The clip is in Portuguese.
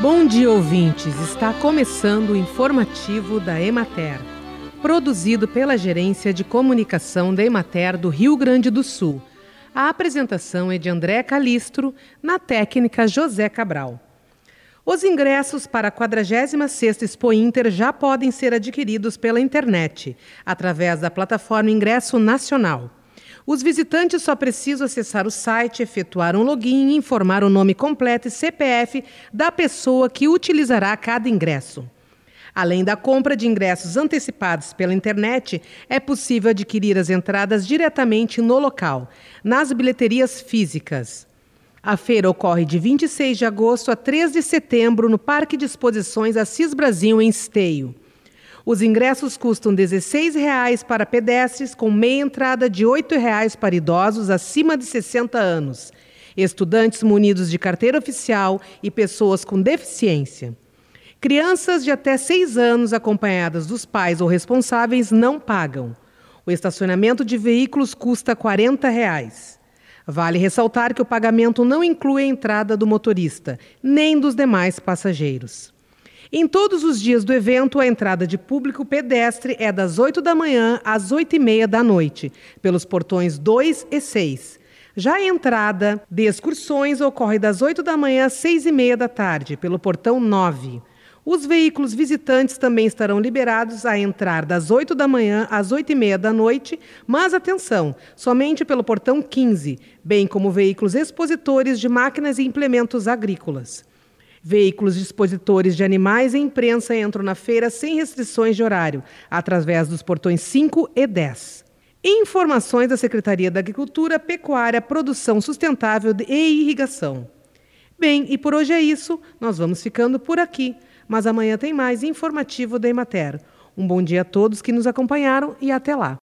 Bom dia, ouvintes. Está começando o informativo da Emater, produzido pela Gerência de Comunicação da Emater do Rio Grande do Sul. A apresentação é de André Calistro, na técnica José Cabral. Os ingressos para a 46ª Expo Inter já podem ser adquiridos pela internet, através da plataforma Ingresso Nacional. Os visitantes só precisam acessar o site, efetuar um login e informar o nome completo e CPF da pessoa que utilizará cada ingresso. Além da compra de ingressos antecipados pela internet, é possível adquirir as entradas diretamente no local, nas bilheterias físicas. A feira ocorre de 26 de agosto a 3 de setembro no Parque de Exposições Assis Brasil, em Esteio. Os ingressos custam R$ 16,00 para pedestres, com meia entrada de R$ 8,00 para idosos acima de 60 anos, estudantes munidos de carteira oficial e pessoas com deficiência. Crianças de até 6 anos acompanhadas dos pais ou responsáveis não pagam. O estacionamento de veículos custa 40 reais. Vale ressaltar que o pagamento não inclui a entrada do motorista, nem dos demais passageiros. Em todos os dias do evento, a entrada de público pedestre é das 8 da manhã às 8 e meia da noite, pelos portões 2 e 6. Já a entrada de excursões ocorre das 8 da manhã às 6 e meia da tarde, pelo portão 9. Os veículos visitantes também estarão liberados a entrar das 8 da manhã às 8 e meia da noite, mas atenção, somente pelo portão 15, bem como veículos expositores de máquinas e implementos agrícolas. Veículos expositores de animais e imprensa entram na feira sem restrições de horário, através dos portões 5 e 10. Informações da Secretaria da Agricultura, Pecuária, Produção Sustentável e Irrigação. Bem, e por hoje é isso. Nós vamos ficando por aqui. Mas amanhã tem mais informativo da Emater. Um bom dia a todos que nos acompanharam e até lá.